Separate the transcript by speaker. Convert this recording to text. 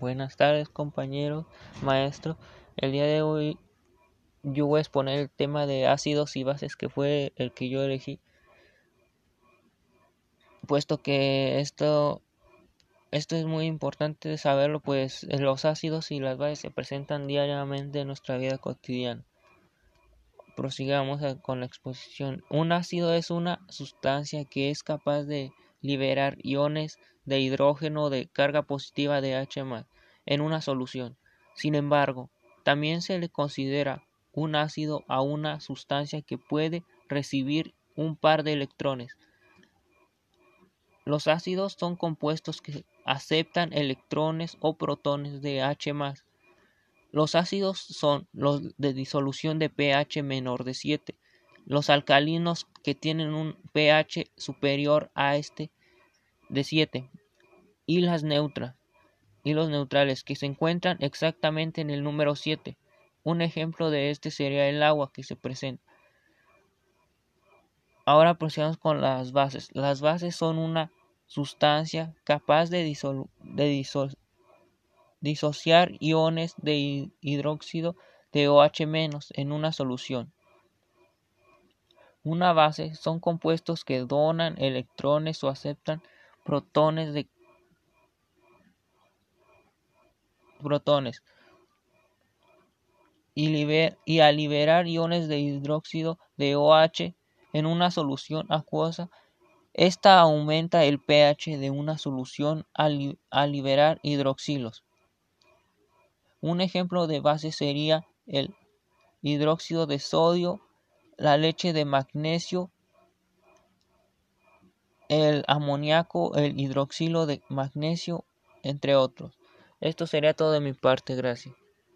Speaker 1: Buenas tardes compañeros, maestro. El día de hoy yo voy a exponer el tema de ácidos y bases que fue el que yo elegí. Puesto que esto, esto es muy importante saberlo, pues los ácidos y las bases se presentan diariamente en nuestra vida cotidiana. Prosigamos con la exposición. Un ácido es una sustancia que es capaz de liberar iones de hidrógeno de carga positiva de H en una solución. Sin embargo, también se le considera un ácido a una sustancia que puede recibir un par de electrones. Los ácidos son compuestos que aceptan electrones o protones de H. Los ácidos son los de disolución de pH menor de 7. Los alcalinos que tienen un pH superior a este de 7 y las neutras y los neutrales que se encuentran exactamente en el número 7. Un ejemplo de este sería el agua que se presenta. Ahora procedamos con las bases. Las bases son una sustancia capaz de, de disociar iones de hidróxido de OH- en una solución. Una base son compuestos que donan electrones o aceptan protones de protones y, y al liberar iones de hidróxido de OH en una solución acuosa, esta aumenta el pH de una solución al, al liberar hidroxilos. Un ejemplo de base sería el hidróxido de sodio, la leche de magnesio, el amoníaco, el hidroxilo de magnesio, entre otros. Esto sería todo de mi parte, gracias.